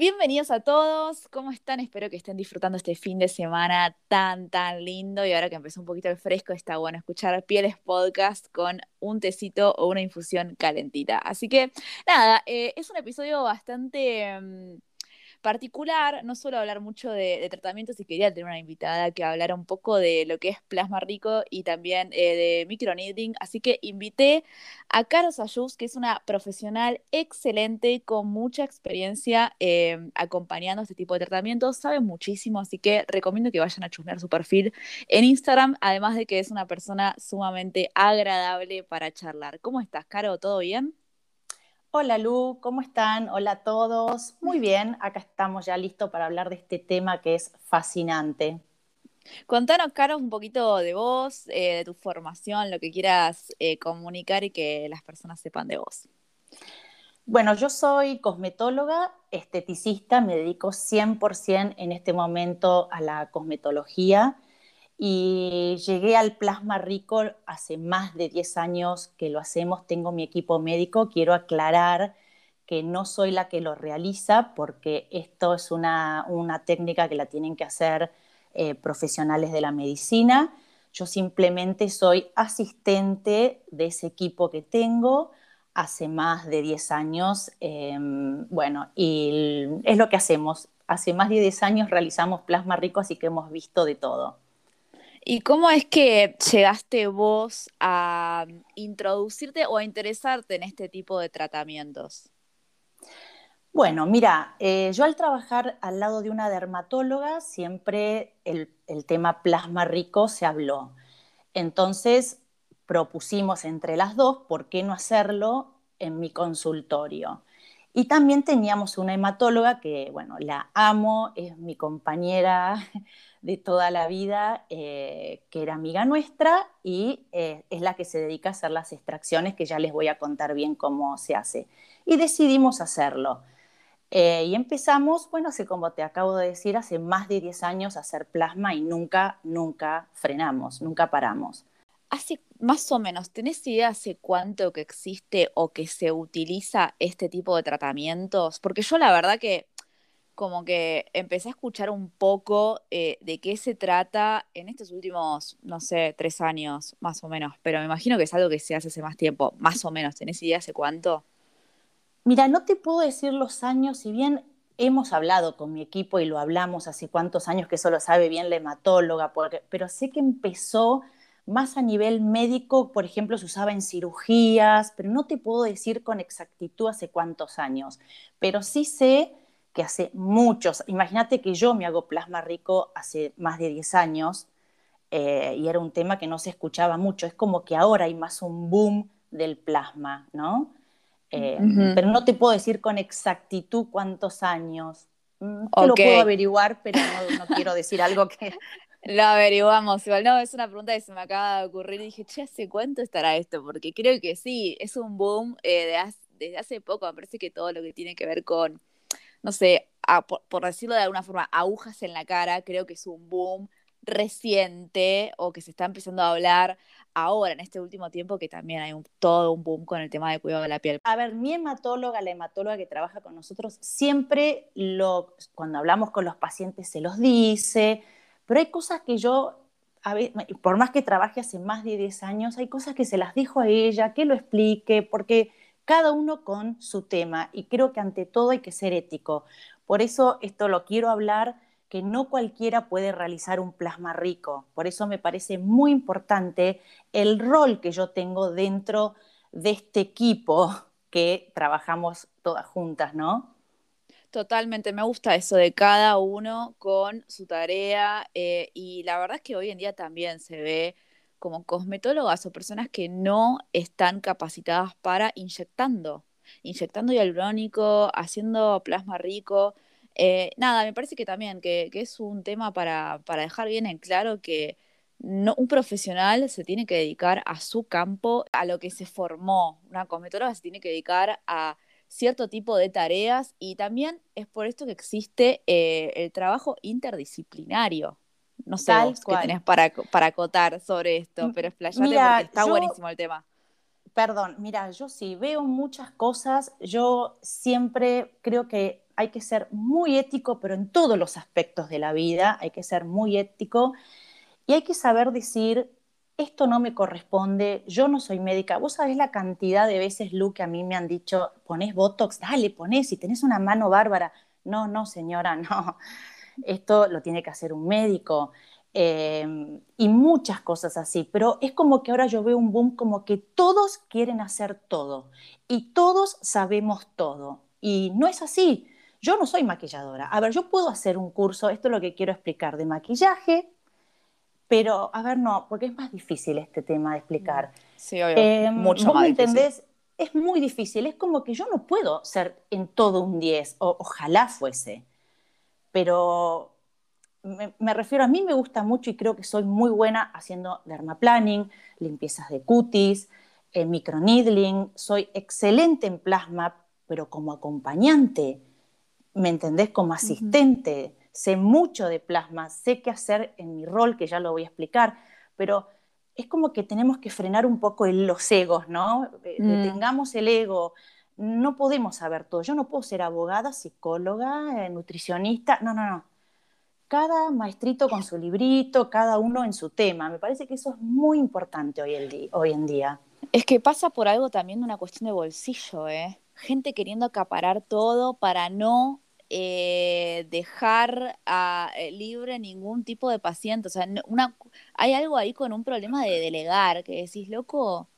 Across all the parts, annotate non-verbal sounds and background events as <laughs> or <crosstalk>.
Bienvenidos a todos, ¿cómo están? Espero que estén disfrutando este fin de semana tan, tan lindo y ahora que empezó un poquito el fresco está bueno escuchar Pieles Podcast con un tecito o una infusión calentita. Así que nada, eh, es un episodio bastante... Mm, particular, no suelo hablar mucho de, tratamientos y quería tener una invitada que hablara un poco de lo que es plasma rico y también eh, de microneedling, así que invité a Carlos Ayus, que es una profesional excelente con mucha experiencia eh, acompañando este tipo de tratamientos, sabe muchísimo, así que recomiendo que vayan a chusmear su perfil en Instagram, además de que es una persona sumamente agradable para charlar. ¿Cómo estás, Caro? ¿Todo bien? Hola Lu, ¿cómo están? Hola a todos. Muy bien, acá estamos ya listos para hablar de este tema que es fascinante. Contanos, Carlos, un poquito de vos, eh, de tu formación, lo que quieras eh, comunicar y que las personas sepan de vos. Bueno, yo soy cosmetóloga, esteticista, me dedico 100% en este momento a la cosmetología y llegué al plasma rico hace más de 10 años que lo hacemos, tengo mi equipo médico, quiero aclarar que no soy la que lo realiza porque esto es una, técnica que la tienen que hacer eh, profesionales de la medicina. Yo simplemente soy asistente de ese equipo que tengo hace más de 10 años. Em, bueno, y es lo que hacemos. Hace más de 10 años realizamos plasma rico, así que hemos visto de todo. ¿Y cómo es que llegaste vos a introducirte o a interesarte en este tipo de tratamientos? Bueno, mira, eh, yo al trabajar al lado de una dermatóloga siempre el, el tema plasma rico se habló. Entonces propusimos entre las dos, ¿por qué no hacerlo en mi consultorio? Y también teníamos una hematóloga que, bueno, la amo, es mi compañera de toda la vida, eh, que era amiga nuestra y eh, es la que se dedica a hacer las extracciones, que ya les voy a contar bien cómo se hace. Y decidimos hacerlo. Eh, y empezamos, bueno, hace como te acabo de decir, hace más de 10 años a hacer plasma y nunca, nunca frenamos, nunca paramos. Hace más o menos, ¿tenés idea hace cuánto que existe o que se utiliza este tipo de tratamientos? Porque yo la verdad que como que empecé a escuchar un poco eh, de qué se trata en estos últimos, no sé, tres años, más o menos. Pero me imagino que es algo que se hace hace más tiempo, más o menos. ¿Tenés idea hace cuánto? Mira, no te puedo decir los años, si bien hemos hablado con mi equipo y lo hablamos hace cuántos años, que eso lo sabe bien la hematóloga, pero sé que empezó más a nivel médico, por ejemplo, se usaba en cirugías, pero no te puedo decir con exactitud hace cuántos años. Pero sí sé que hace muchos, imagínate que yo me hago plasma rico hace más de 10 años eh, y era un tema que no se escuchaba mucho, es como que ahora hay más un boom del plasma, ¿no? Eh, pero no te puedo decir con exactitud cuántos años. Mm, te lo puedo averiguar, pero no, quiero decir algo que... <laughs> Lo averiguamos, igual no, es una pregunta que se me acaba de ocurrir y dije, che, ¿hace cuánto estará esto? Porque creo que sí, es un boom eh, desde hace poco, me parece que todo lo que tiene que ver con no sé, por, decirlo de alguna forma, agujas en la cara, creo que es un boom reciente o que se está empezando a hablar ahora, en este último tiempo, que también hay todo un boom con el tema de cuidado de la piel. A ver, mi hematóloga, la hematóloga que trabaja con nosotros, siempre lo, cuando hablamos con los pacientes se los dice, pero hay cosas que yo, a por más que trabaje hace más de 10 años, hay cosas que se las dijo a ella, que lo explique, porque cada uno con su tema y creo que ante todo hay que ser ético. Por eso esto lo quiero hablar, que no cualquiera puede realizar un plasma rico. Por eso me parece muy importante el rol que yo tengo dentro de este equipo que trabajamos todas juntas, ¿no? Totalmente, me gusta eso de cada uno con su tarea eh, y la verdad es que hoy en día también se ve como cosmetólogas o personas que no están capacitadas para inyectando, inyectando hialurónico, haciendo plasma rico. Eh, nada, me parece que también que, es un tema para, para, dejar bien en claro que no, un profesional se tiene que dedicar a su campo, a lo que se formó. Una cosmetóloga se tiene que dedicar a cierto tipo de tareas y también es por esto que existe eh, el trabajo interdisciplinario. No sé qué tenés para, para acotar sobre esto, pero explayate porque está buenísimo el tema. Perdón, mira, yo sí veo muchas cosas. Yo siempre creo que hay que ser muy ético, pero en todos los aspectos de la vida hay que ser muy ético y hay que saber decir, esto no me corresponde, yo no soy médica. Vos sabés la cantidad de veces, Lu, que a mí me han dicho, ponés Botox, dale, ponés, si tenés una mano bárbara. No, no, señora, <laughs> no. Esto lo tiene que hacer un médico. Em, y muchas cosas así, pero es como que ahora yo veo un boom como que todos quieren hacer todo y todos sabemos todo. Y no es así. Yo no soy maquilladora. A ver, yo puedo hacer un curso, esto es lo que quiero explicar, de maquillaje, pero, a ver, no, porque es más difícil este tema de explicar. Sí, obvio. Em, Mucho más me entendés? Es muy difícil. Es como que yo no puedo ser en todo un 10, o, ojalá fuese. Pero me, refiero, a mí me gusta mucho y creo que soy muy buena haciendo dermaplaning, limpiezas de cutis, eh, microneedling. Soy excelente en plasma, pero como acompañante, ¿me entendés? Como asistente sé mucho de plasma, sé qué hacer en mi rol, que ya lo voy a explicar, pero es como que tenemos que frenar un poco los egos, ¿no? Eh, mm. Tengamos el ego, no podemos saber todo. Yo no puedo ser abogada, psicóloga, eh, nutricionista, no, no, no. Cada maestrito con su librito, cada uno en su tema. Me parece que eso es muy importante hoy, hoy en día. Es que pasa por algo también una cuestión de bolsillo, ¿eh? Gente queriendo acaparar todo para no eh, dejar a, eh, libre ningún tipo de paciente. O sea, hay algo ahí con un problema de delegar, que decís, loco,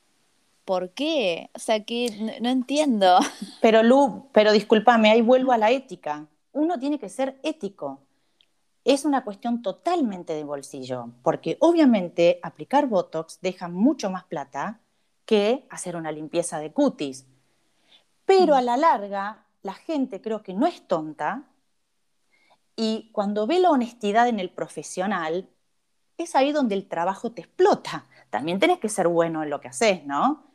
¿por qué? O sea, que no, entiendo. <laughs> Pero Lu, pero discúlpame, ahí vuelvo a la ética. Uno tiene que ser ético. Es una cuestión totalmente de bolsillo, porque obviamente aplicar Botox deja mucho más plata que hacer una limpieza de cutis. Pero mm. a la larga, la gente creo que no es tonta y cuando ve la honestidad en el profesional, es ahí donde el trabajo te explota. También tenés que ser bueno en lo que haces, ¿no?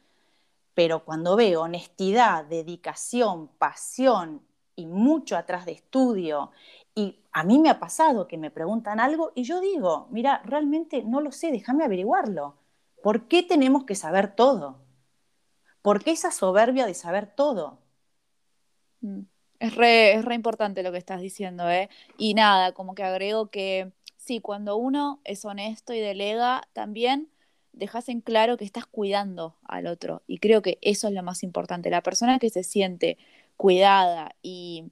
Pero cuando veo honestidad, dedicación, pasión y mucho atrás de estudio, y a mí me ha pasado que me preguntan algo y yo digo, mira, realmente no lo sé, déjame averiguarlo. ¿Por qué tenemos que saber todo? ¿Por qué esa soberbia de saber todo? Mm. Es re, es re importante lo que estás diciendo, ¿eh? Y nada, como que agrego que sí, cuando uno es honesto y delega, también dejas en claro que estás cuidando al otro. Y creo que eso es lo más importante. La persona que se siente cuidada y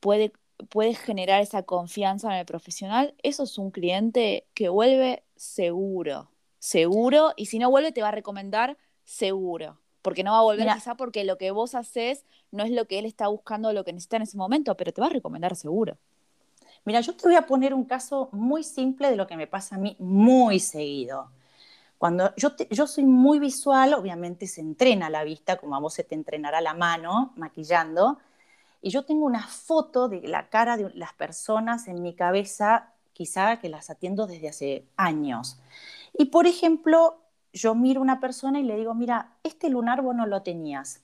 puede, puede generar esa confianza en el profesional, eso es un cliente que vuelve seguro, seguro, y si no vuelve te va a recomendar seguro porque no va a volver quizá porque lo que vos haces no es lo que él está buscando o lo que necesita en ese momento, pero te va a recomendar seguro. Mira, yo te voy a poner un caso muy simple de lo que me pasa a mí muy seguido. Cuando yo, yo soy muy visual, obviamente se entrena la vista, como a vos se te entrenará la mano maquillando, y yo tengo una foto de la cara de las personas en mi cabeza, quizá que las atiendo desde hace años. Y por ejemplo, yo miro a una persona y le digo, mira, este lunar vos no lo tenías.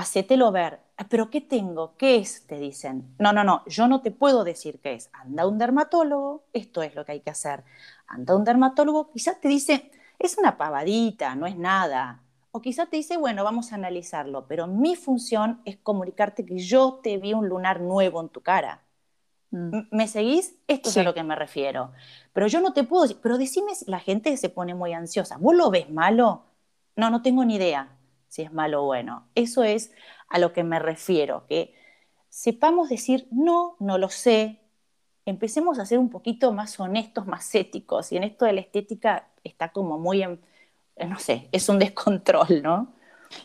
Hacételo ver. Ah, ¿Pero qué tengo? ¿Qué es? Te dicen. No, no, no, yo no te puedo decir qué es. Anda a un dermatólogo, esto es lo que hay que hacer. Anda a un dermatólogo, quizás te dice, es una pavadita, no es nada. O quizás te dice, bueno, vamos a analizarlo, pero mi función es comunicarte que yo te vi un lunar nuevo en tu cara. Mm. ¿Me seguís? Esto es a lo que me refiero. Pero yo no te puedo decir, pero decime, la gente se pone muy ansiosa. ¿Vos lo ves malo? No, no tengo ni idea si es malo o bueno. Eso es a lo que me refiero, que sepamos decir, no, no lo sé. Empecemos a ser un poquito más honestos, más éticos. Y en esto de la estética está como muy, en, no sé, es un descontrol, ¿no?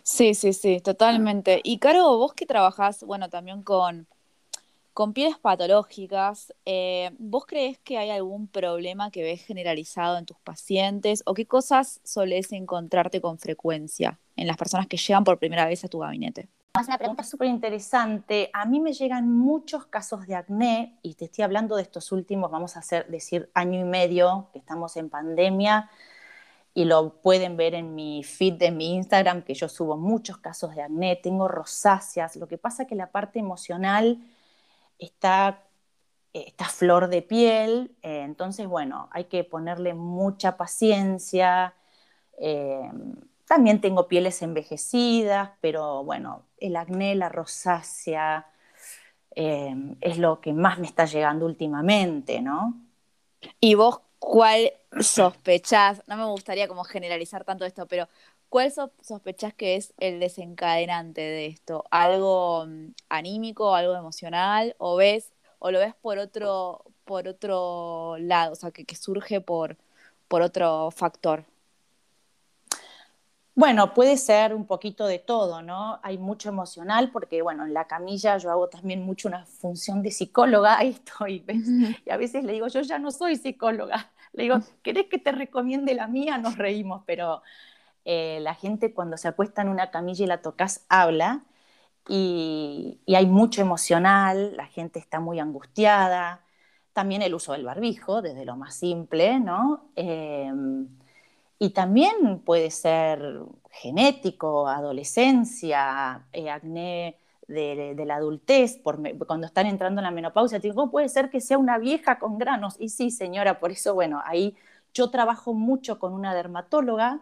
Sí, sí, sí, totalmente. Y Caro, vos que trabajás, bueno, también con con pieles patológicas, eh, ¿vos crees que hay algún problema que ves generalizado en tus pacientes o qué cosas solés encontrarte con frecuencia en las personas que llegan por primera vez a tu gabinete? Es una pregunta súper interesante. A mí me llegan muchos casos de acné y te estoy hablando de estos últimos, vamos a hacer, decir, año y medio que estamos en pandemia y lo pueden ver en mi feed de mi Instagram, que yo subo muchos casos de acné, tengo rosáceas. Lo que pasa es que la parte emocional está, está flor de piel, eh, entonces, bueno, hay que ponerle mucha paciencia. Eh, también tengo pieles envejecidas, pero bueno, el acné, la rosácea, eh, es lo que más me está llegando últimamente, ¿no? ¿Y vos cuál sospechás? No me gustaría como generalizar tanto esto, pero ¿cuál sospechás que es el desencadenante de esto? ¿Algo mm, anímico, algo emocional? ¿O ves, o lo ves por otro, por otro lado? O sea, que, que surge por, por otro factor. Bueno, puede ser un poquito de todo, ¿no? Hay mucho emocional porque, bueno, en la camilla yo hago también mucho una función de psicóloga, <laughs> ahí estoy, ¿ves? Y a veces le digo, yo ya no soy psicóloga. <laughs> Le digo, ¿querés que te recomiende la mía? Nos reímos, pero eh, la gente cuando se acuesta en una camilla y la tocas habla y, hay mucho emocional, la gente está muy angustiada. También el uso del barbijo, desde lo más simple, ¿no? Em, y también puede ser genético, adolescencia, eh, acné de, la adultez, cuando están entrando en la menopausia, puede ser que sea una vieja con granos. Y sí, señora, por eso, bueno, ahí yo trabajo mucho con una dermatóloga,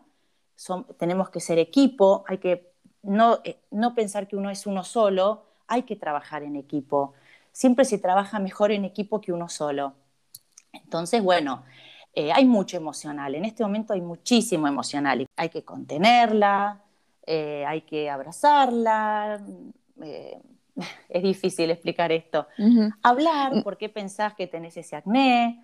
tenemos que ser equipo, hay que no, eh, no pensar que uno es uno solo, hay que trabajar en equipo. Siempre se trabaja mejor en equipo que uno solo. Entonces, bueno, eh, hay mucho emocional, en este momento hay muchísimo emocional y hay que contenerla, eh, hay que abrazarla. Eh, <laughs> es difícil explicar esto. Hablar, mm. ¿por qué pensás que tenés ese acné?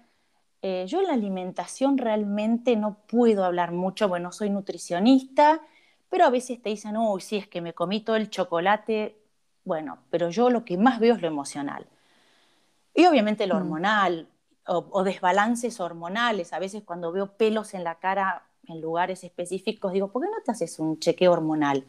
yo en la alimentación realmente no puedo hablar mucho, bueno, soy nutricionista, pero a veces te dicen, uy, sí, es que me comí todo el chocolate. Bueno, pero yo lo que más veo es lo emocional. Y obviamente lo mm. hormonal, o, desbalances hormonales. A veces cuando veo pelos en la cara en lugares específicos, digo, ¿por qué no te haces un chequeo hormonal?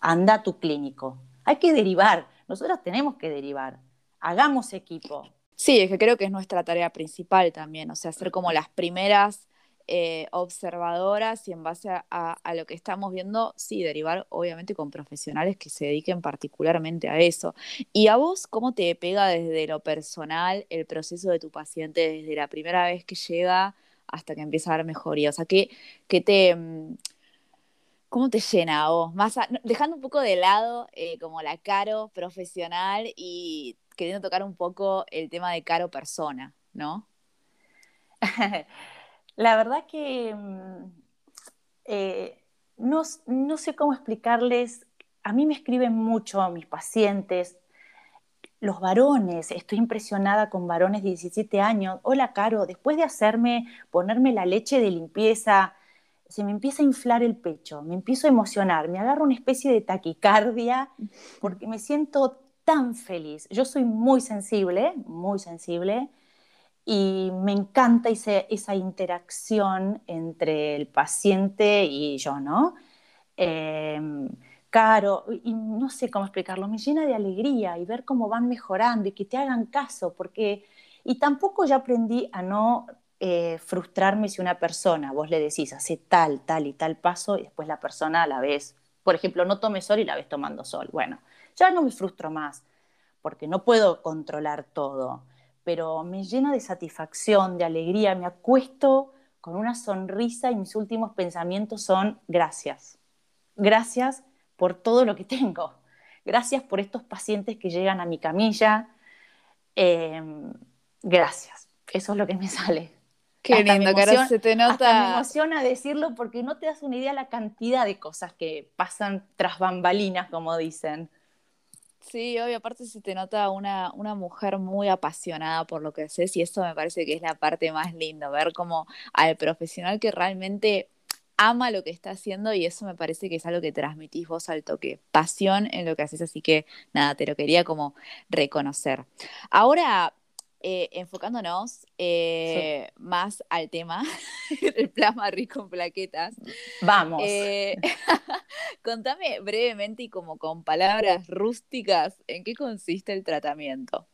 Anda tu clínico. Hay que derivar. Nosotros tenemos que derivar. Hagamos equipo. Sí, es que creo que es nuestra tarea principal también, o sea, ser como las primeras eh, observadoras y en base a, lo que estamos viendo, sí, derivar obviamente con profesionales que se dediquen particularmente a eso. ¿Y a vos cómo te pega desde lo personal el proceso de tu paciente desde la primera vez que llega hasta que empieza a dar mejoría? O sea, ¿qué, te... Mm, ¿Cómo te llena a vos? Más dejando un poco de lado eh, como la caro profesional y queriendo tocar un poco el tema de caro persona, ¿no? <laughs> La verdad que mm, eh, no, sé cómo explicarles, a mí me escriben mucho mis pacientes, los varones, estoy impresionada con varones de 17 años, hola Caro, después de hacerme, ponerme la leche de limpieza, se me empieza a inflar el pecho, me empiezo a emocionar, me agarro una especie de taquicardia porque me siento tan feliz. Yo soy muy sensible, muy sensible, y me encanta esa interacción entre el paciente y yo, ¿no? Em, caro, y no sé cómo explicarlo, me llena de alegría y ver cómo van mejorando y que te hagan caso, porque, y tampoco ya aprendí a no eh, frustrarme si una persona, vos le decís, hace tal, tal y tal paso y después la persona a la vez, por ejemplo, no tome sol y la ves tomando sol. Bueno, ya no me frustro más, porque no puedo controlar todo pero me llena de satisfacción, de alegría, me acuesto con una sonrisa y mis últimos pensamientos son gracias. Gracias por todo lo que tengo. Gracias por estos pacientes que llegan a mi camilla. Em, gracias. Eso es lo que me sale. Qué lindo, cara, se te nota. me emociona decirlo porque no te das una idea la cantidad de cosas que pasan tras bambalinas, como dicen. Sí, obvio, aparte se te nota una, una mujer muy apasionada por lo que haces y eso me parece que es la parte más linda, ver como al profesional que realmente ama lo que está haciendo y eso me parece que es algo que transmitís vos al toque, pasión en lo que haces, así que nada, te lo quería como reconocer. Ahora, eh, enfocándonos eh, más al tema <laughs> del plasma rico en plaquetas. Vamos. Eh, <laughs> contame brevemente y como con palabras rústicas, ¿en qué consiste el tratamiento?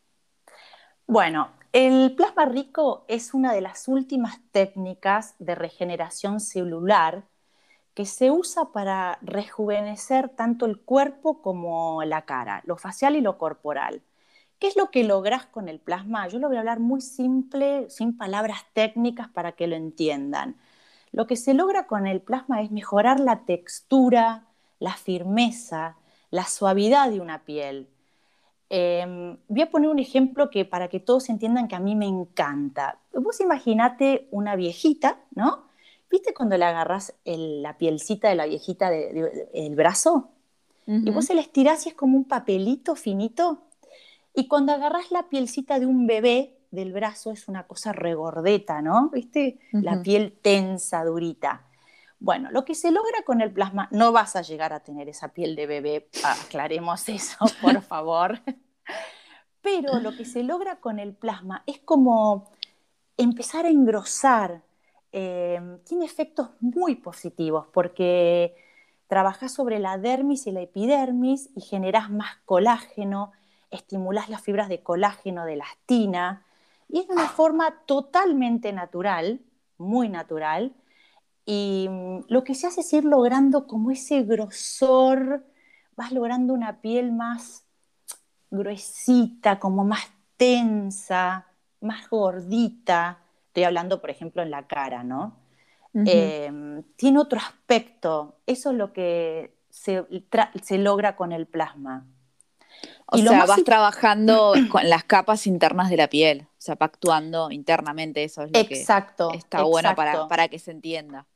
Bueno, el plasma rico es una de las últimas técnicas de regeneración celular que se usa para rejuvenecer tanto el cuerpo como la cara, lo facial y lo corporal. ¿Qué es lo que logras con el plasma? Yo lo voy a hablar muy simple, sin palabras técnicas para que lo entiendan. Lo que se logra con el plasma es mejorar la textura, la firmeza, la suavidad de una piel. Em, voy a poner un ejemplo que para que todos entiendan que a mí me encanta. Vos imaginate una viejita, ¿no? ¿Viste cuando le agarras la pielcita de la viejita del brazo? Y vos se la estirás y es como un papelito finito. Y cuando agarras la pielcita de un bebé del brazo es una cosa regordeta, ¿no? ¿Viste? La piel tensa, durita. Bueno, lo que se logra con el plasma, no vas a llegar a tener esa piel de bebé, aclaremos <laughs> eso, por favor. Pero lo que se logra con el plasma es como empezar a engrosar, Em, tiene efectos muy positivos porque trabajas sobre la dermis y la epidermis y generas más colágeno, estimulas las fibras de colágeno, de elastina, y es de una forma totalmente natural, muy natural, y mm, lo que se hace es ir logrando como ese grosor, vas logrando una piel más gruesita, como más tensa, más gordita, Estoy hablando, por ejemplo, en la cara, ¿no? Em, tiene otro aspecto. Eso es lo que se, logra con el plasma. O sea, vas trabajando <clears throat> con las capas internas de la piel, o sea, va actuando internamente, eso es lo exacto, que está bueno para, para, que se entienda.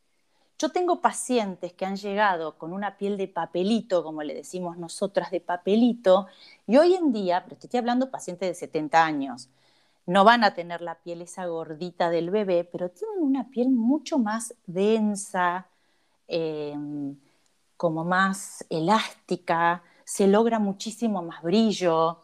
Yo tengo pacientes que han llegado con una piel de papelito, como le decimos nosotras, de papelito, y hoy en día, pero estoy hablando pacientes de 70 años, no van a tener la piel esa gordita del bebé, pero tienen una piel mucho más densa, em, como más elástica, se logra muchísimo más brillo,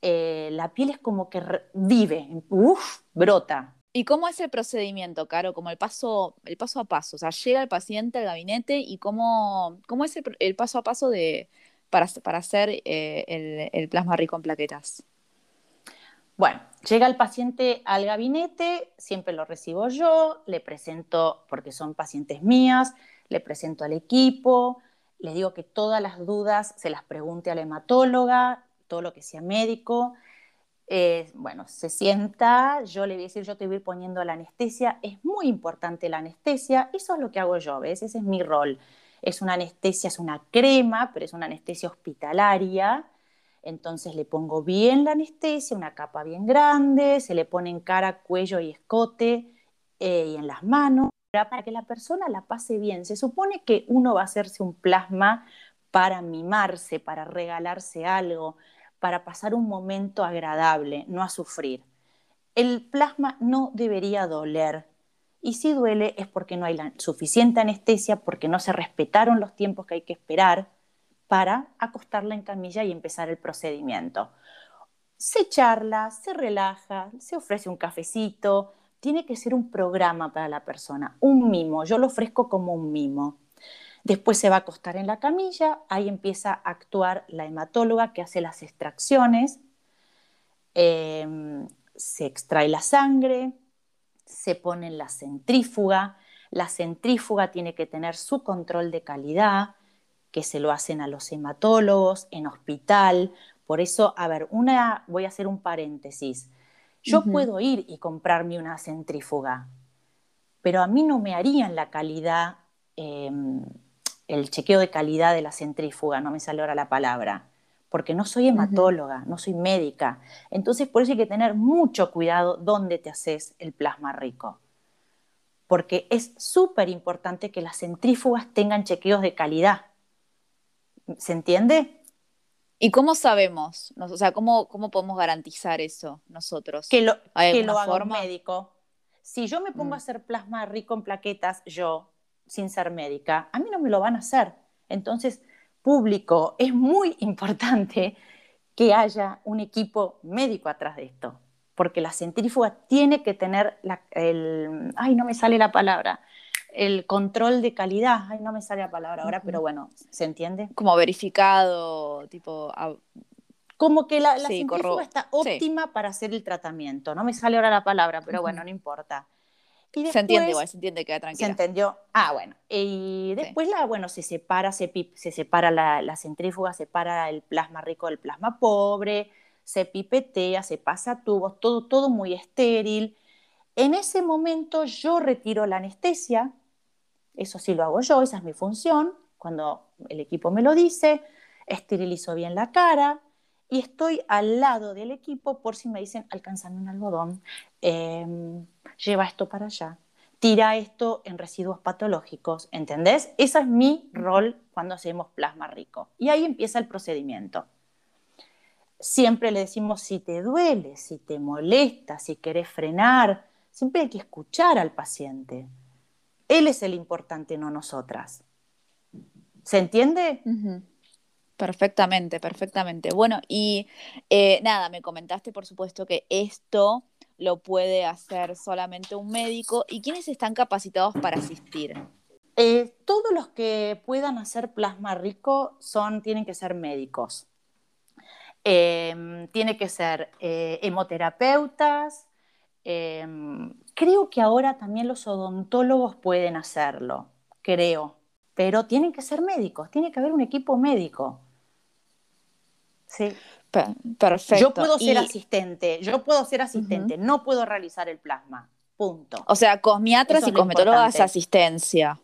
eh, la piel es como que vive, uff, brota. ¿Y cómo es el procedimiento, Caro? Como el paso, el paso a paso. O sea, llega el paciente al gabinete y cómo, cómo es el, paso a paso de, para, hacer eh, el, el plasma rico en plaquetas. Bueno, llega el paciente al gabinete, siempre lo recibo yo, le presento, porque son pacientes mías, le presento al equipo, le digo que todas las dudas se las pregunte a la hematóloga, todo lo que sea médico. Eh, bueno, se sienta, yo le voy a decir, yo te voy a ir poniendo la anestesia, es muy importante la anestesia, eso es lo que hago yo, ¿ves? Ese es mi rol. Es una anestesia, es una crema, pero es una anestesia hospitalaria entonces le pongo bien la anestesia, una capa bien grande, se le pone en cara, cuello y escote eh, y en las manos para que la persona la pase bien. Se supone que uno va a hacerse un plasma para mimarse, para regalarse algo, para pasar un momento agradable, no a sufrir. El plasma no debería doler. Y si duele es porque no hay suficiente anestesia, porque no se respetaron los tiempos que hay que esperar para acostarla en camilla y empezar el procedimiento. Se charla, se relaja, se ofrece un cafecito, tiene que ser un programa para la persona, un mimo, yo lo ofrezco como un mimo. Después se va a acostar en la camilla, ahí empieza a actuar la hematóloga que hace las extracciones, em, se extrae la sangre, se pone en la centrífuga, la centrífuga tiene que tener su control de calidad, que se lo hacen a los hematólogos, en hospital. Por eso, a ver, una, voy a hacer un paréntesis. Yo puedo ir y comprarme una centrífuga, pero a mí no me harían la calidad, em, el chequeo de calidad de la centrífuga, no me sale ahora la palabra, porque no soy hematóloga, no soy médica. Entonces, por eso hay que tener mucho cuidado dónde te haces el plasma rico porque es súper importante que las centrífugas tengan chequeos de calidad. ¿Se entiende? ¿Y cómo sabemos? O sea, ¿cómo, cómo podemos garantizar eso nosotros? Que lo, que lo haga un médico. Si yo me pongo a mm. hacer plasma rico en plaquetas, yo, sin ser médica, a mí no me lo van a hacer. Entonces, público, es muy <laughs> importante que haya un equipo médico atrás de esto. porque la centrífuga tiene que tener el, ay, no me sale la palabra, el control de calidad, ay, no me sale la palabra ahora, pero bueno, ¿se entiende? Como verificado, tipo... Como que la, centrífuga está óptima para hacer el tratamiento, no me sale ahora la palabra, pero bueno, no importa. se entiende igual, se entiende, queda tranquila. Se entendió. Ah, bueno. Y después, la, bueno, se separa, se, se separa la, la centrífuga, separa el plasma rico del plasma pobre, se pipetea, se pasa tubos, todo, todo muy estéril. En ese momento yo retiro la anestesia, eso sí lo hago yo, esa es mi función, cuando el equipo me lo dice, esterilizo bien la cara y estoy al lado del equipo por si me dicen, alcanzame un algodón, em, lleva esto para allá, tira esto en residuos patológicos, ¿entendés? Ese es mi rol cuando hacemos plasma rico. Y ahí empieza el procedimiento siempre le decimos si te duele, si te molesta, si querés frenar, siempre hay que escuchar al paciente. Él es el importante, no nosotras. ¿Se entiende? Perfectamente, perfectamente. Bueno, y eh, nada, me comentaste por supuesto que esto lo puede hacer solamente un médico. ¿Y quiénes están capacitados para asistir? Eh, todos los que puedan hacer plasma rico son, tienen que ser médicos. Em, tiene que ser eh, hemoterapeutas. Creo que ahora también los odontólogos pueden hacerlo, creo, pero tienen que ser médicos, tiene que haber un equipo médico. Sí. Perfecto. Yo puedo ser asistente, yo puedo ser asistente, no puedo realizar el plasma. Punto. O sea, cosmiatras y cosmetólogas asistencia.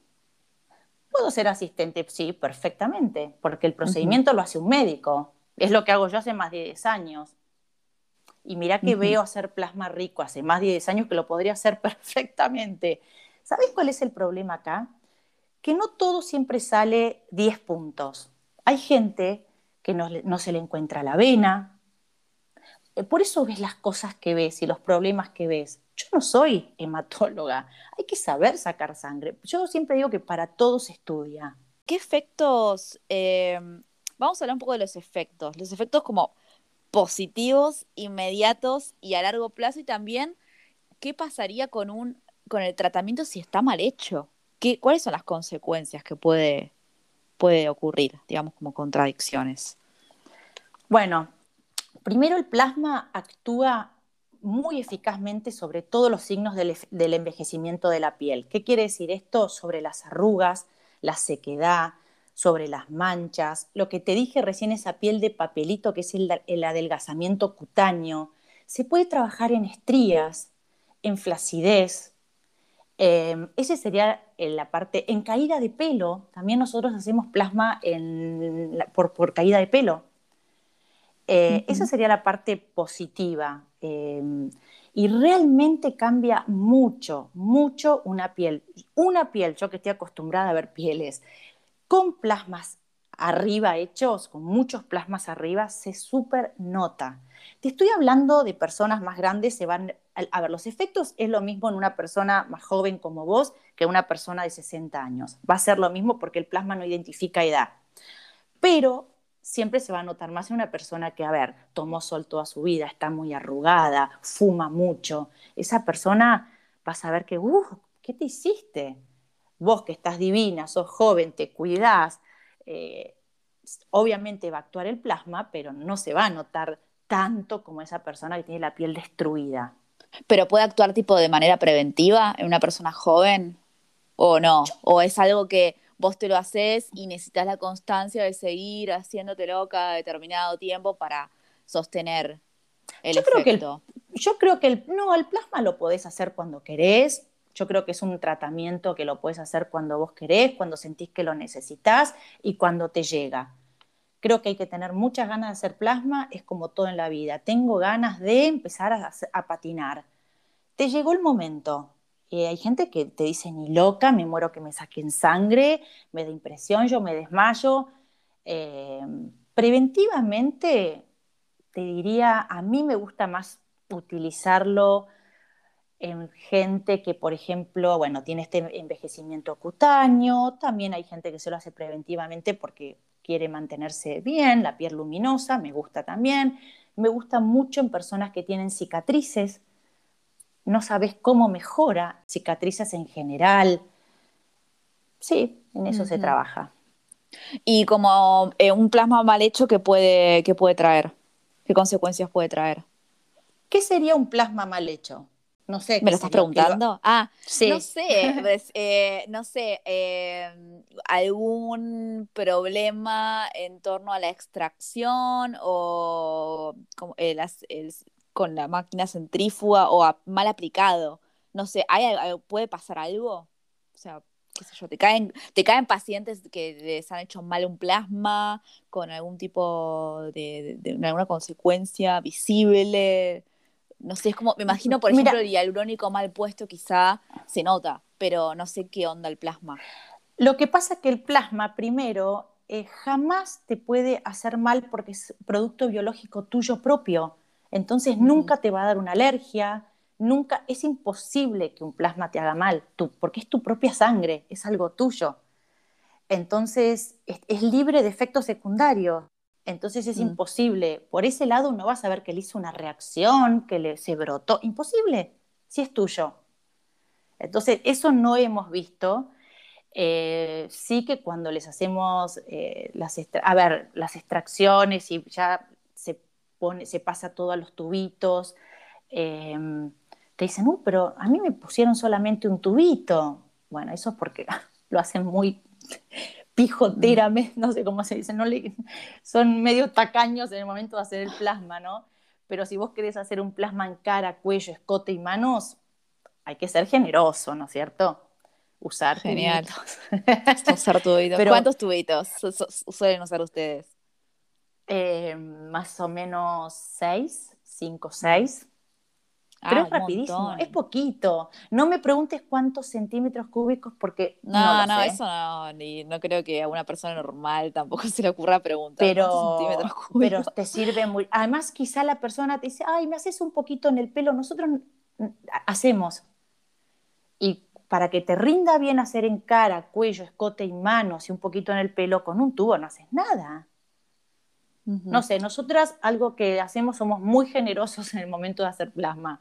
Puedo ser asistente, sí, perfectamente, porque el procedimiento lo hace un médico. Es lo que hago yo hace más de 10 años. Y mira que veo hacer plasma rico hace más de 10 años que lo podría hacer <laughs> perfectamente. ¿Sabes cuál es el problema acá? Que no todo siempre sale 10 puntos. Hay gente que no, no se le encuentra la vena. Eh, por eso ves las cosas que ves y los problemas que ves. Yo no soy hematóloga, hay que saber sacar sangre. Yo siempre digo que para todo se estudia. ¿Qué efectos eh, vamos a hablar un poco de los efectos, los efectos como positivos, inmediatos y a largo plazo y también qué pasaría con un con el tratamiento si está mal hecho. ¿Qué, ¿Cuáles son las consecuencias que puede, puede ocurrir, digamos, como contradicciones? Bueno, primero el plasma actúa muy eficazmente sobre todos los signos del, del, envejecimiento de la piel. ¿Qué quiere decir esto? Sobre las arrugas, la sequedad, sobre las manchas, lo que te dije recién, esa piel de papelito que es el, adelgazamiento cutáneo. Se puede trabajar en estrías, en flacidez. Eh, ese sería la parte. En caída de pelo, también nosotros hacemos plasma por, caída de pelo. Eh, esa sería la parte positiva. Eh, y realmente cambia mucho, mucho una piel. Una piel, yo que estoy acostumbrada a ver pieles con plasmas arriba hechos, con muchos plasmas arriba, se super nota. Te estoy hablando de personas más grandes, se van a ver, los efectos es lo mismo en una persona más joven como vos que una persona de 60 años. Va a ser lo mismo porque el plasma no identifica edad. Pero siempre se va a notar más en una persona que, a ver, tomó sol toda su vida, está muy arrugada, fuma mucho. Esa persona va a saber que, uh, ¿qué te hiciste? Vos que estás divina, sos joven, te cuidás, eh, obviamente va a actuar el plasma, pero no se va a notar tanto como esa persona que tiene la piel destruida. ¿Pero puede actuar tipo de manera preventiva en una persona joven o no? ¿O es algo que vos te lo haces y necesitas la constancia de seguir haciéndotelo cada determinado tiempo para sostener el efecto? yo creo que el, no, el plasma lo podés hacer cuando querés, yo creo que es un tratamiento que lo puedes hacer cuando vos querés, cuando sentís que lo necesitas y cuando te llega. Creo que hay que tener muchas ganas de hacer plasma, es como todo en la vida. Tengo ganas de empezar a, patinar. Te llegó el momento. Hay gente que te dice ni loca, me muero que me saquen sangre, me da impresión, yo me desmayo. Eh, preventivamente, te diría, a mí me gusta más utilizarlo en gente que, por ejemplo, bueno, tiene este envejecimiento cutáneo, también hay gente que se lo hace preventivamente porque quiere mantenerse bien, la piel luminosa, me gusta también, Me gusta mucho en personas que tienen cicatrices, no sabes cómo mejora, cicatrices en general. Sí, en eso se trabaja. Y como eh, un plasma mal hecho, ¿qué puede, qué puede traer? ¿Qué consecuencias puede traer? ¿Qué sería un plasma mal hecho? No sé. ¿Me lo estás preguntando? Ah, sí. no sé, pues, eh, no sé, em, algún problema en torno a la extracción o como, el, con la máquina centrífuga o mal aplicado. No sé, ¿hay, ¿puede pasar algo? O sea, qué sé yo, te caen, te caen pacientes que les han hecho mal un plasma con algún tipo de, alguna consecuencia visible. No sé, es como, me imagino, por ejemplo, el hialurónico mal puesto quizá se nota, pero no sé qué onda el plasma. Lo que pasa es que el plasma, primero, eh, jamás te puede hacer mal porque es producto biológico tuyo propio. Entonces nunca te va a dar una alergia, nunca, es imposible que un plasma te haga mal, tú, porque es tu propia sangre, es algo tuyo. Entonces, es, libre de efectos secundarios. Entonces es mm. imposible. Por ese lado no vas a ver que le hizo una reacción, que le, se brotó. Imposible, si es tuyo. Entonces, eso no hemos visto. Eh, sí que cuando les hacemos eh, las, a ver, las extracciones y ya se, pone, se pasa todo a los tubitos, em, te dicen, uh, pero a mí me pusieron solamente un tubito. Bueno, eso es porque <laughs> lo hacen muy pijoteramente, <laughs> no sé cómo se dice, no le, son medio tacaños en el momento de hacer el plasma, ¿no? Pero si vos querés hacer un plasma en cara, cuello, escote y manos, hay que ser generoso, ¿no es cierto? Usar Genial. <laughs> usar tubitos. ¿Cuántos tubitos suelen usar ustedes? Eh, más o menos seis, cinco, seis. Pero es ah, rapidísimo, es poquito. No me preguntes cuántos centímetros cúbicos porque no, no, eso no, ni, no creo que a una persona normal tampoco <laughs> se le ocurra preguntar pero, centímetros <laughs> cúbicos. Pero te sirve muy. Además, quizá la persona te dice, ay, me haces un poquito en el pelo. Nosotros hacemos. Y para que te rinda bien hacer en cara, cuello, escote y manos y un poquito en el pelo, con un tubo no haces nada. No sé, nosotras algo que hacemos somos muy generosos en el momento de hacer plasma.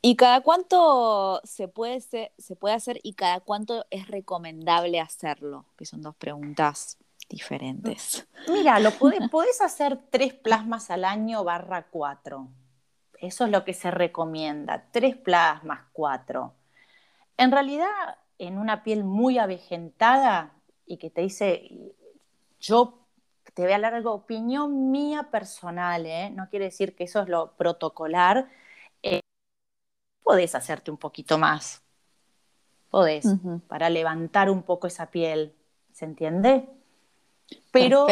¿Y cada cuánto se puede, se puede hacer y cada cuánto es recomendable hacerlo? Que son dos preguntas diferentes. <laughs> Mira, lo podés, <laughs> hacer tres plasmas al año barra cuatro. Eso es lo que se recomienda, tres plasmas, cuatro. En realidad, en una piel muy avejentada y que te dice, yo te voy a dar algo, opinión mía personal, ¿eh? no quiere decir que eso es lo protocolar, podés hacerte un poquito más. Podés, para levantar un poco esa piel, ¿se entiende? Pero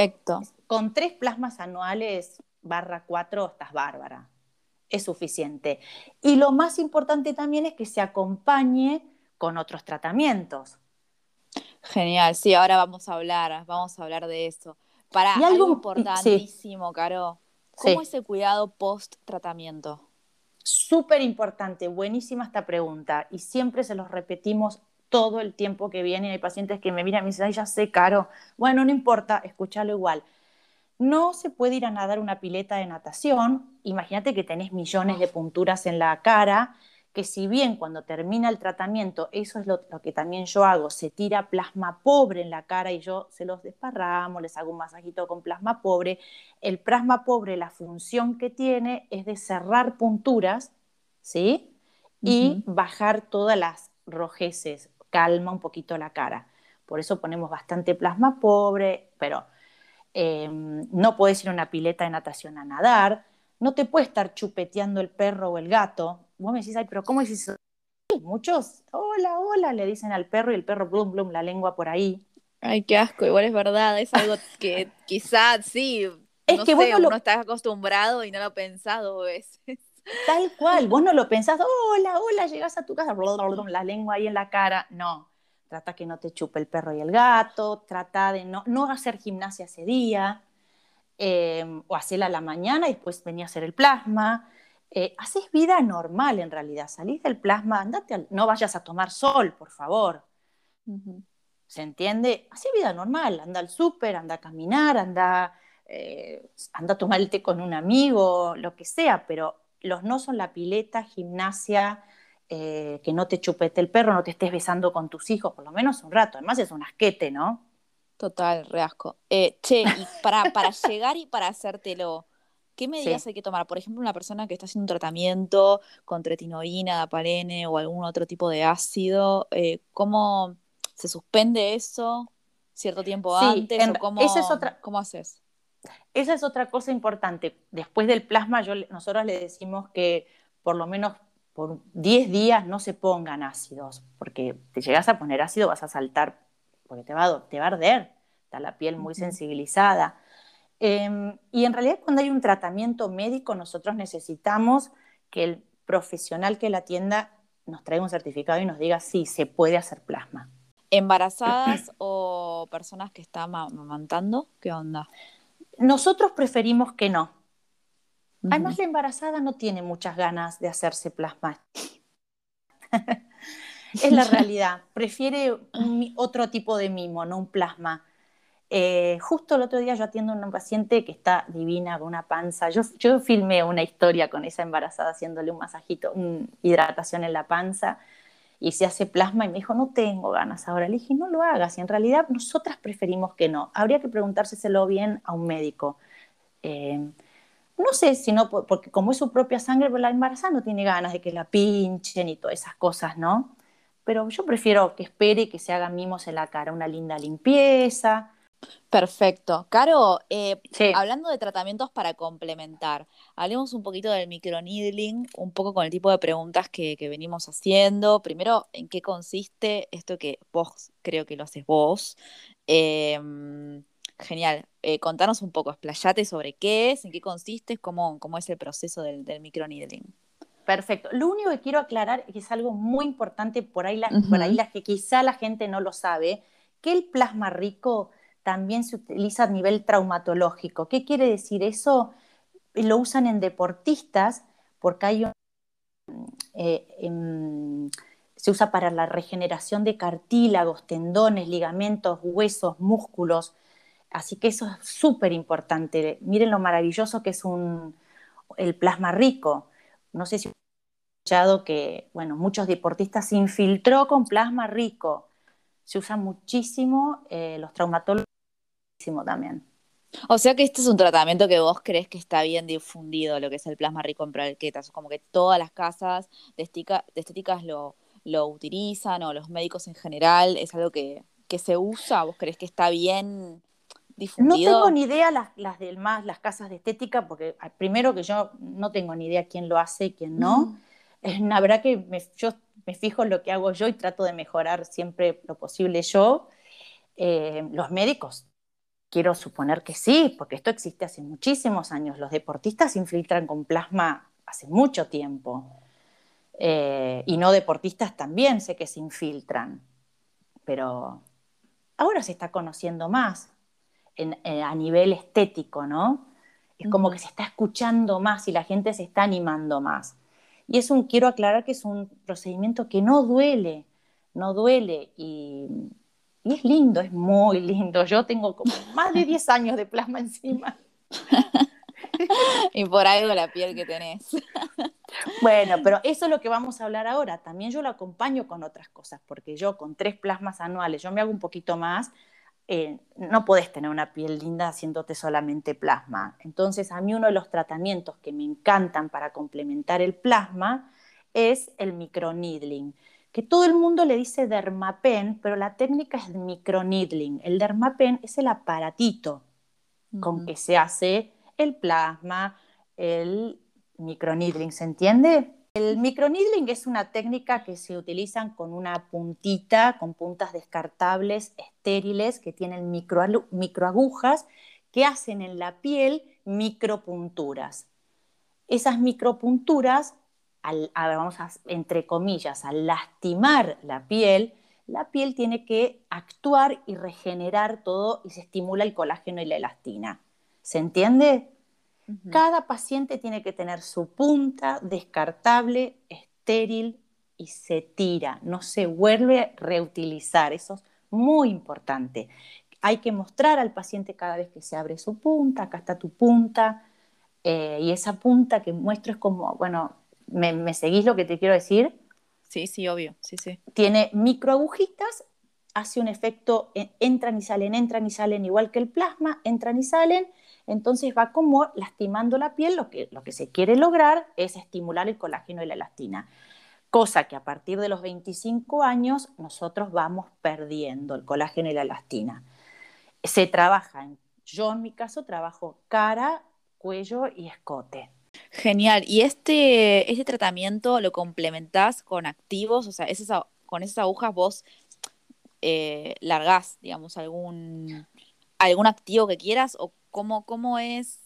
con tres plasmas anuales barra cuatro estás bárbara. Es suficiente. Y lo más importante también es que se acompañe con otros tratamientos. Genial, sí, ahora vamos a hablar, vamos a hablar de eso. Para algo, importantísimo, Caro, ¿cómo es el cuidado post tratamiento? Súper importante, buenísima esta pregunta y siempre se los repetimos todo el tiempo que vienen. Hay pacientes que me miran y me dicen, ay, ya sé, Caro. Bueno, no importa, escúchalo igual. No se puede ir a nadar una pileta de natación. Imagínate que tenés millones de punturas en la cara que si bien cuando termina el tratamiento, eso es lo, que también yo hago, se tira plasma pobre en la cara y yo se los desparramo, les hago un masajito con plasma pobre, el plasma pobre, la función que tiene es de cerrar punturas, ¿sí? Y bajar todas las rojeces, calma un poquito la cara. Por eso ponemos bastante plasma pobre, pero em, no puedes ir a una pileta de natación a nadar, no te puede estar chupeteando el perro o el gato, vos me decís, ay, pero ¿cómo decís eso? Muchos, hola, hola, le dicen al perro y el perro, blum, blum, la lengua por ahí. Ay, qué asco, igual es verdad, es algo que <laughs> quizás sí, es que sé, uno está acostumbrado y no lo ha pensado a veces. Tal <laughs> cual, vos no lo pensás, hola, hola, llegás a tu casa, blum, blum, la lengua ahí en la cara, no. Trata que no te chupe el perro y el gato, trata de no, no hacer gimnasia ese día, eh, o hacerla a la mañana y después venía a hacer el plasma. Eh, haces vida normal en realidad, salís del plasma, andate no vayas a tomar sol, por favor. ¿Se entiende? Haces vida normal, anda al súper, anda a caminar, anda, eh, anda a tomar el té con un amigo, lo que sea, pero los no son la pileta, gimnasia, eh, que no te chupete el perro, no te estés besando con tus hijos, por lo menos un rato. Además es un asquete, ¿no? Total, reasco. Eh, che, y para, para <laughs> llegar y para hacértelo, ¿qué medidas hay que tomar? Por ejemplo, una persona que está haciendo un tratamiento con tretinoína, dapalene o algún otro tipo de ácido, eh, ¿cómo se suspende eso cierto tiempo antes? o cómo, esa es otra, ¿Cómo haces? Esa es otra cosa importante. Después del plasma, yo, nosotros le decimos que por lo menos por 10 días no se pongan ácidos, porque te llegas a poner ácido vas a saltar, porque te va, a, te va a arder, está la piel muy sensibilizada. Em, y en realidad cuando hay un tratamiento médico nosotros necesitamos que el profesional que la atienda nos traiga un certificado y nos diga si se puede hacer plasma. ¿Embarazadas <clears throat> o personas que están amamantando? ¿Qué onda? Nosotros preferimos que no. Además, la embarazada no tiene muchas ganas de hacerse plasma. <laughs> es la <laughs> realidad. Prefiere otro tipo de mimo, no un plasma. Eh, justo el otro día yo atiendo a una paciente que está divina, con una panza. Yo, yo filmé una historia con esa embarazada haciéndole un masajito, una hidratación en la panza y se hace plasma y me dijo, no tengo ganas ahora. Le dije, no lo hagas y en realidad nosotras preferimos que no. Habría que preguntárselo bien a un médico. Eh, no sé si no, porque como es su propia sangre, pero la embarazada no tiene ganas de que la pinchen y todas esas cosas, ¿no? Pero yo prefiero que espere y que se haga mimos en la cara, una linda limpieza. Perfecto. Caro, eh, hablando de tratamientos para complementar, hablemos un poquito del microneedling, un poco con el tipo de preguntas que, venimos haciendo. Primero, ¿en qué consiste esto que vos creo que lo haces vos? Em, Genial. Eh, contanos un poco, explayate sobre qué es, en qué consiste, cómo, cómo es el proceso del, del microneedling. Perfecto. Lo único que quiero aclarar, que es algo muy importante, por ahí, por ahí las que quizá la gente no lo sabe, que el plasma rico también se utiliza a nivel traumatológico. ¿Qué quiere decir eso? Lo usan en deportistas porque hay eh, em, se usa para la regeneración de cartílagos, tendones, ligamentos, huesos, músculos. Así que eso es súper importante. Miren lo maravilloso que es el plasma rico. No sé si han escuchado que, bueno, muchos deportistas se infiltró con plasma rico. Se usa muchísimo, eh, los traumatólogos también. O sea que este es un tratamiento que vos crees que está bien difundido, lo que es el plasma rico en plaquetas. Como que todas las casas de, estéticas lo, lo utilizan o los médicos en general. ¿Es algo que, que se usa? ¿Vos crees que está bien no tengo ni idea las, las del más, las casas de estética, porque ah, primero que yo no tengo ni idea quién lo hace y quién no. Es la verdad que me, yo me fijo en lo que hago yo y trato de mejorar siempre lo posible yo. Eh, los médicos, quiero suponer que sí, porque esto existe hace muchísimos años. Los deportistas se infiltran con plasma hace mucho tiempo. Eh, y no deportistas también sé que se infiltran. Pero ahora se está conociendo más. Eh, a nivel estético, ¿no? Es como que se está escuchando más y la gente se está animando más. Y es un, quiero aclarar que es un procedimiento que no duele, no duele y, es lindo, es muy lindo. Yo tengo como más de 10 años de plasma encima. <laughs> y por algo la piel que tenés. bueno, pero eso es lo que vamos a hablar ahora. También yo lo acompaño con otras cosas, porque yo con tres plasmas anuales, yo me hago un poquito más, eh, no podés tener una piel linda haciéndote solamente plasma. Entonces, a mí uno de los tratamientos que me encantan para complementar el plasma es el microneedling, que todo el mundo le dice dermapen, pero la técnica es microneedling. El dermapen es el aparatito con que se hace el plasma, el microneedling, ¿se entiende? El microneedling es una técnica que se utiliza con una puntita, con puntas descartables, estériles, que tienen microagujas que hacen en la piel micropunturas. Esas micropunturas, vamos a, entre comillas, al lastimar la piel, la piel tiene que actuar y regenerar todo y se estimula el colágeno y la elastina. ¿Se entiende? Cada paciente tiene que tener su punta descartable, estéril y se tira, no se vuelve a reutilizar. Eso es muy importante. hay que mostrar al paciente cada vez que se abre su punta, acá está tu punta, eh, y esa punta que muestro es como, bueno, ¿me, seguís lo que te quiero decir? Sí, sí, obvio, sí, sí. Tiene microagujitas, hace un efecto, entran y salen, entran y salen, igual que el plasma, entran y salen, entonces va como lastimando la piel, lo que, lo que se quiere lograr es estimular el colágeno y la elastina cosa que a partir de los 25 años nosotros vamos perdiendo el colágeno y la elastina. Se trabaja, yo en mi caso trabajo cara, cuello y escote. Genial. ¿Y este, este tratamiento lo complementás con activos? O sea, con esas agujas vos eh, largás, digamos, algún, algún activo que quieras o cómo, cómo es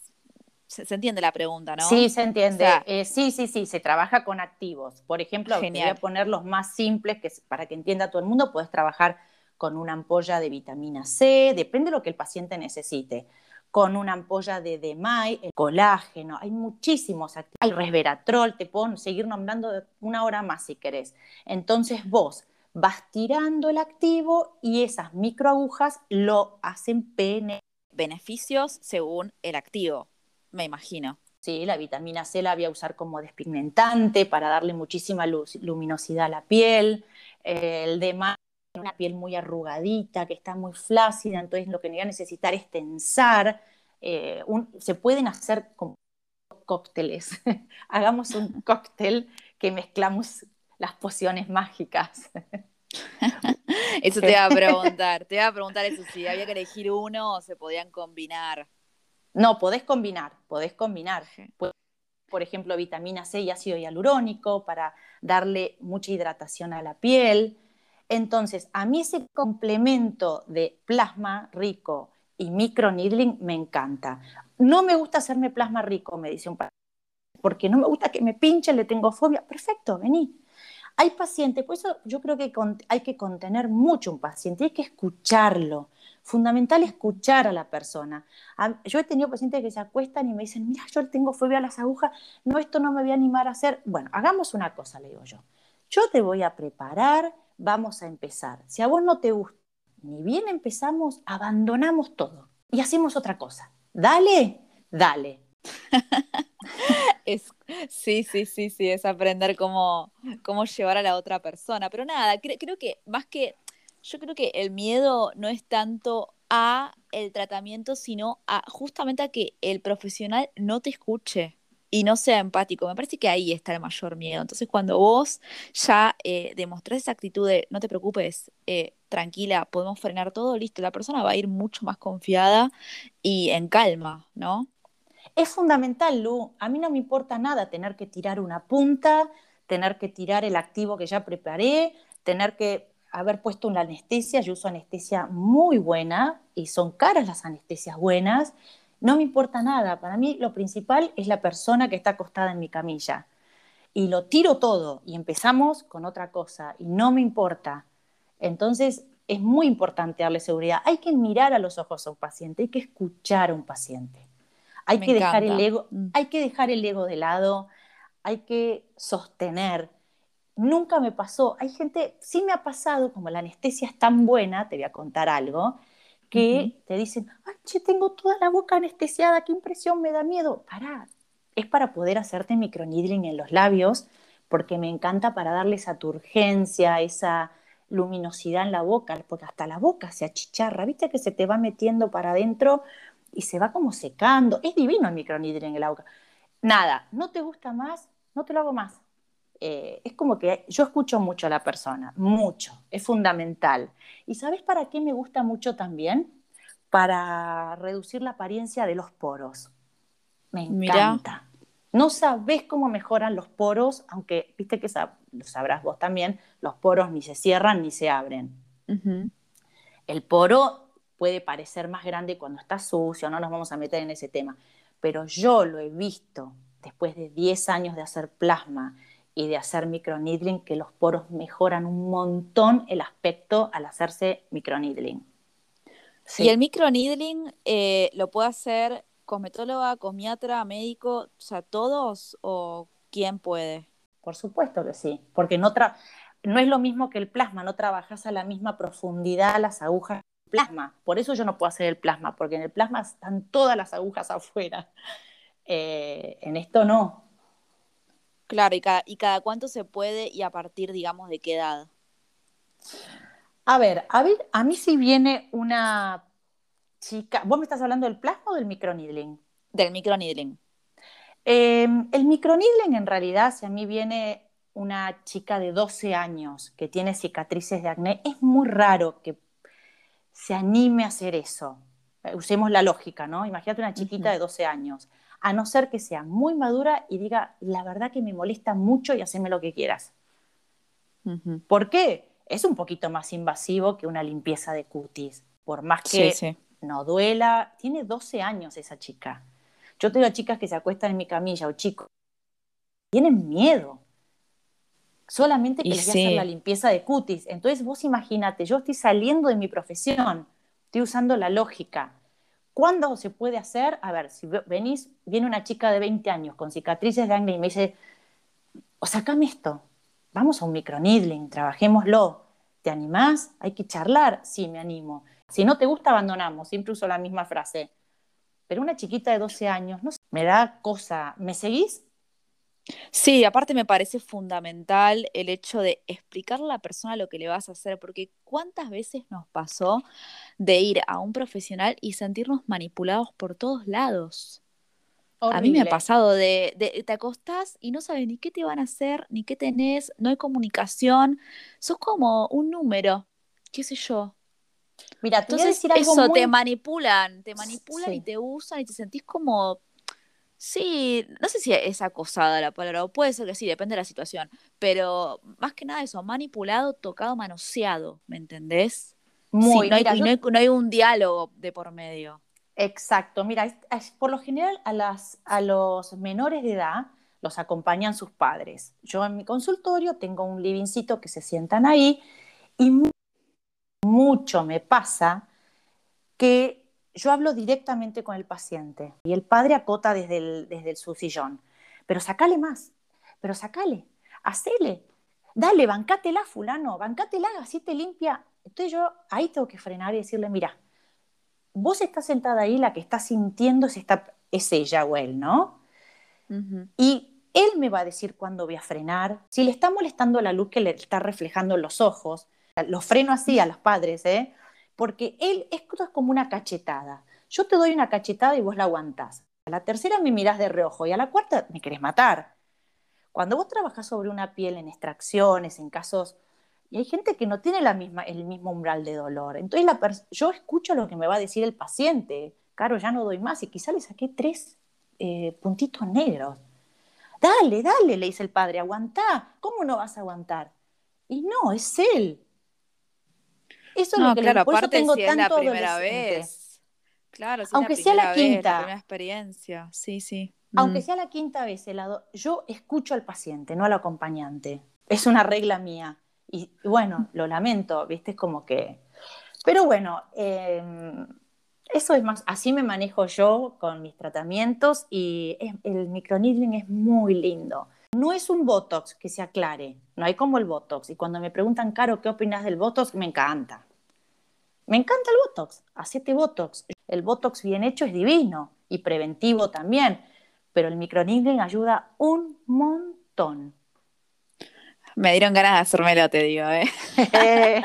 se, entiende la pregunta, ¿no? Sí, se entiende. Eh, sí, sí, sí, se trabaja con activos. Por ejemplo, voy a poner los más simples que para que entienda todo el mundo, puedes trabajar con una ampolla de vitamina C, depende de lo que el paciente necesite. Con una ampolla de DMAI, el colágeno, hay muchísimos activos. Hay resveratrol, te puedo seguir nombrando una hora más si querés. Entonces vos vas tirando el activo y esas microagujas lo hacen pene. Beneficios según el activo me imagino. Sí, la vitamina C la voy a usar como despigmentante para darle muchísima luminosidad a la piel. el demás, una piel muy arrugadita, que está muy flácida, entonces lo que voy a necesitar es tensar. Eh, se pueden hacer como cócteles. <laughs> Hagamos un <laughs> cóctel que mezclamos las pociones mágicas. <laughs> eso te iba a preguntar, te iba a preguntar eso, si había que elegir uno o se podían combinar. No, podés combinar, podés combinar. Por ejemplo, vitamina C y ácido hialurónico para darle mucha hidratación a la piel. Entonces, a mí ese complemento de plasma rico y microneedling me encanta. No me gusta hacerme plasma rico, me dice un paciente, porque no me gusta que me pinche, le tengo fobia. Perfecto, vení. Hay pacientes, por eso yo creo que hay que contener mucho un paciente, hay que escucharlo fundamental escuchar a la persona. Yo he tenido pacientes que se acuestan y me dicen, mira, yo tengo fobia a las agujas, no, esto no me voy a animar a hacer. Bueno, hagamos una cosa, le digo yo. Yo te voy a preparar, vamos a empezar. Si a vos no te gusta, ni bien empezamos, abandonamos todo y hacemos otra cosa. Dale, dale. <laughs> sí, sí, sí, sí, es aprender cómo, cómo llevar a la otra persona. Pero nada, creo que más que yo creo que el miedo no es tanto a el tratamiento, sino a justamente a que el profesional no te escuche y no sea empático. Me parece que ahí está el mayor miedo. Entonces, cuando vos ya eh, demostrás esa actitud de no te preocupes, eh, tranquila, podemos frenar todo, listo, la persona va a ir mucho más confiada y en calma, ¿no? Es fundamental, Lu. A mí no me importa nada tener que tirar una punta, tener que tirar el activo que ya preparé, tener que haber puesto una anestesia, yo uso anestesia muy buena y son caras las anestesias buenas, no me importa nada. Para mí lo principal es la persona que está acostada en mi camilla. Y lo tiro todo y empezamos con otra cosa y no me importa. Entonces es muy importante darle seguridad. Hay que mirar a los ojos a un paciente, hay que escuchar a un paciente. Hay, que dejar, el ego, mm. hay que dejar el ego de lado, hay que sostener nunca me pasó. Hay gente, sí me ha pasado, como la anestesia es tan buena, te voy a contar algo, que te dicen, ay, che, tengo toda la boca anestesiada, qué impresión, me da miedo. Pará, es para poder hacerte microneedling en los labios, porque me encanta para darle esa turgencia, esa luminosidad en la boca, porque hasta la boca se achicharra, viste que se te va metiendo para adentro y se va como secando. Es divino el microneedling en la boca. Nada, no te gusta más, no te lo hago más. Eh, es como que yo escucho mucho a la persona, mucho, es fundamental. ¿Y sabes para qué me gusta mucho también? Para reducir la apariencia de los poros. Me encanta. No sabes cómo mejoran los poros, aunque viste que lo sabrás vos también, los poros ni se cierran ni se abren. El poro puede parecer más grande cuando está sucio, no nos vamos a meter en ese tema, pero yo lo he visto después de 10 años de hacer plasma y de hacer microneedling, que los poros mejoran un montón el aspecto al hacerse microneedling. ¿Y el microneedling eh, lo puede hacer cosmetóloga, cosmiatra, médico, o sea, todos o quién puede? Por supuesto que sí, porque no, no es lo mismo que el plasma, no trabajas a la misma profundidad las agujas plasma. Por eso yo no puedo hacer el plasma, porque en el plasma están todas las agujas afuera. Eh, en esto no. Claro, y cada, y cada cuánto se puede y a partir, digamos, de qué edad. A ver, a ver, a mí si viene una chica, ¿vos me estás hablando del plasma o del microneedling? Del microneedling. Eh, el microneedling en realidad, si a mí viene una chica de 12 años que tiene cicatrices de acné, es muy raro que se anime a hacer eso. Usemos la lógica, ¿no? Imagínate una chiquita de 12 años, a no ser que sea muy madura y diga, la verdad que me molesta mucho y haceme lo que quieras. ¿Por qué? Es un poquito más invasivo que una limpieza de cutis, por más que no duela. Tiene 12 años esa chica. Yo tengo chicas que se acuestan en mi camilla o chicos, tienen miedo solamente que les voy a hacer la limpieza de cutis. Entonces vos imagínate, yo estoy saliendo de mi profesión, estoy usando la lógica. ¿Cuándo se puede hacer? A ver, si venís, viene una chica de 20 años con cicatrices de acné y me dice, o sacame esto, vamos a un microneedling, trabajémoslo. ¿Te animás? Hay que charlar. Sí, me animo. Si no te gusta, abandonamos. Siempre uso la misma frase. Pero una chiquita de 12 años, no sé, me da cosa. ¿Me seguís? Sí, aparte me parece fundamental el hecho de explicarle a la persona lo que le vas a hacer, porque cuántas veces nos pasó de ir a un profesional y sentirnos manipulados por todos lados. A mí me ha pasado de, de, te acostás y no sabes ni qué te van a hacer, ni qué tenés, no hay comunicación, sos como un número, qué sé yo. Mira, te Entonces, decir algo eso te manipulan, te manipulan y te usan y te sentís como Sí, no sé si es acosada la palabra, o puede ser que sí, depende de la situación, pero más que nada eso, manipulado, tocado, manoseado, ¿me entendés? Muy, no, hay, no, hay, un diálogo de por medio. Exacto, mira, por lo general a, las, a los menores de edad los acompañan sus padres. Yo en mi consultorio tengo un livingcito que se sientan ahí y mucho me pasa que yo hablo directamente con el paciente y el padre acota desde, el, desde su sillón. Pero sacale más, pero sacale, hacele, dale, bancátela, fulano, bancátela, así te limpia. Entonces yo ahí tengo que frenar y decirle, mira, vos estás sentada ahí, la que está sintiendo es, esta, es ella o él, ¿no? Y él me va a decir cuándo voy a frenar. Si le está molestando la luz que le está reflejando en los ojos, lo freno así a los padres, ¿eh? Porque él, esto es como una cachetada. Yo te doy una cachetada y vos la aguantás. A la tercera me mirás de reojo y a la cuarta me querés matar. Cuando vos trabajás sobre una piel en extracciones, en casos... Y hay gente que no tiene la misma, el mismo umbral de dolor. Entonces yo escucho lo que me va a decir el paciente. Caro, ya no doy más. Y quizá le saqué tres eh, puntitos negros. Dale, dale, le dice el padre, aguantá. ¿Cómo no vas a aguantar? Y no, es él. Eso es lo que claro, por tengo tanto es la primera vez. Claro, aunque sea la quinta la experiencia, sí, sí. Aunque mm. sea la quinta vez, yo escucho al paciente, no al acompañante. Es una regla mía. Y, bueno, lo lamento, ¿viste? Es como que. Pero bueno, em, eso es más. Así me manejo yo con mis tratamientos y el microneedling es muy lindo. No es un Botox, que se aclare, no hay como el Botox. Y cuando me preguntan, Caro, ¿qué opinas del Botox? Me encanta. Me encanta el Botox, hacete Botox. El Botox bien hecho es divino y preventivo también, pero el microneedling ayuda un montón. Me dieron ganas de hacérmelo, te digo, ¿eh? <laughs>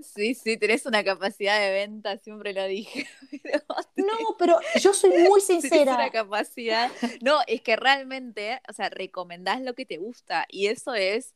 sí, sí, tenés una capacidad de venta, siempre lo dije. <laughs> no, pero yo soy muy <laughs> sincera. una capacidad. No, es que realmente, o sea, recomendás lo que te gusta y eso es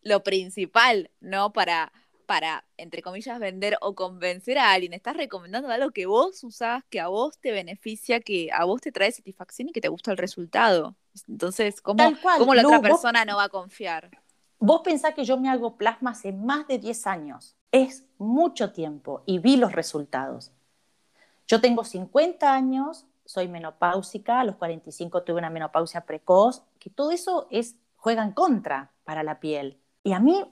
lo principal, ¿no? Para, para, entre comillas, vender o convencer a alguien. Estás recomendando algo que vos usás, que a vos te beneficia, que a vos te trae satisfacción y que te gusta el resultado. Entonces, ¿cómo, la otra persona no va a confiar? Vos pensás que yo me hago plasma hace más de 10 años. Es mucho tiempo y vi los resultados. Yo tengo 50 años, soy menopáusica, a los 45 tuve una menopausia precoz, que todo eso es, juega en contra para la piel. Y a mí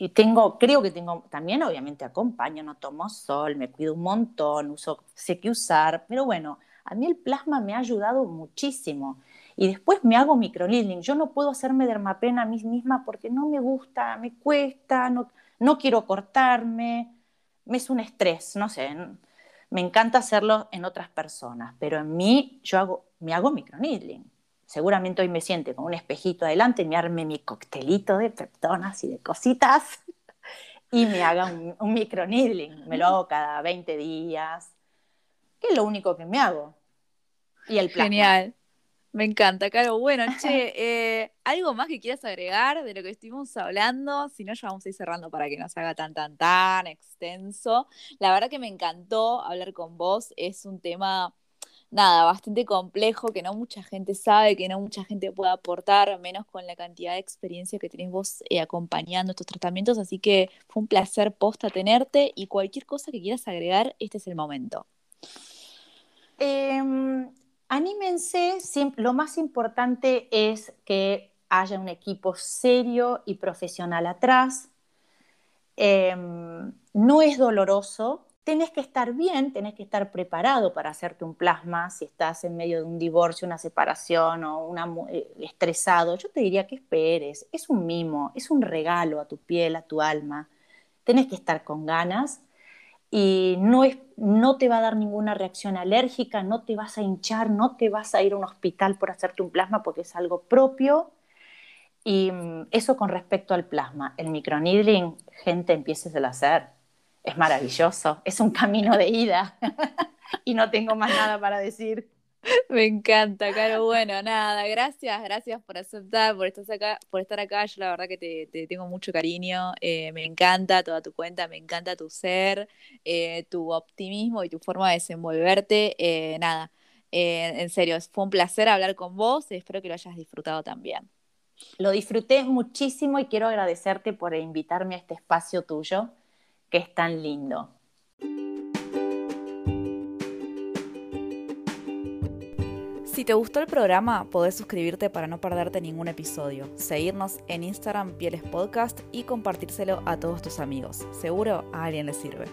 y tengo, creo que tengo, también obviamente acompaño, no tomo sol, me cuido un montón, uso, sé qué usar, pero bueno, a mí el plasma me ha ayudado muchísimo. Y después me hago microneedling. Yo no puedo hacerme dermapen a mí misma porque no me gusta, me cuesta, no, no quiero cortarme. me es un estrés, no sé, me encanta hacerlo en otras personas, pero en mí yo hago, me hago microneedling. Seguramente hoy me siente con un espejito adelante, me arme mi coctelito de peptonas y de cositas <laughs> y me haga un, un microneedling. Me lo hago cada 20 días, que es lo único que me hago. Y el Genial. Me encanta, Caro. Bueno, <laughs> che, eh, ¿algo más que quieras agregar de lo que estuvimos hablando? Si no, ya vamos a ir cerrando para que no se haga tan, tan, tan extenso. La verdad que me encantó hablar con vos. Es un tema, nada, bastante complejo, que no mucha gente sabe, que no mucha gente puede aportar, menos con la cantidad de experiencia que tenés vos eh, acompañando estos tratamientos. Así que fue un placer posta tenerte y cualquier cosa que quieras agregar, este es el momento. Eh, anímense, lo más importante es que haya un equipo serio y profesional atrás. Em, no es doloroso, tenés que estar bien, tenés que estar preparado para hacerte un plasma si estás en medio de un divorcio, una separación o una, eh, estresado. Yo te diría que esperes, es un mimo, es un regalo a tu piel, a tu alma. Tenés que estar con ganas y no, es, no te va a dar ninguna reacción alérgica, no te vas a hinchar, no te vas a ir a un hospital por hacerte un plasma porque es algo propio. Y mm, eso con respecto al plasma. El microneedling, gente, empieces a hacer. Es maravilloso, es un camino de ida. <laughs> y no tengo más nada para decir. <laughs> Me encanta, Caro. Bueno, nada, gracias, gracias por aceptar, por estar acá, por estar acá. Yo la verdad que te, tengo mucho cariño. Eh, me encanta toda tu cuenta, me encanta tu ser, eh, tu optimismo y tu forma de desenvolverte. Eh, nada, en serio, fue un placer hablar con vos. Espero que lo hayas disfrutado también. Lo disfruté muchísimo y quiero agradecerte por invitarme a este espacio tuyo, que es tan lindo. Si te gustó el programa, podés suscribirte para no perderte ningún episodio, seguirnos en Instagram Pieles Podcast y compartírselo a todos tus amigos. Seguro a alguien le sirve.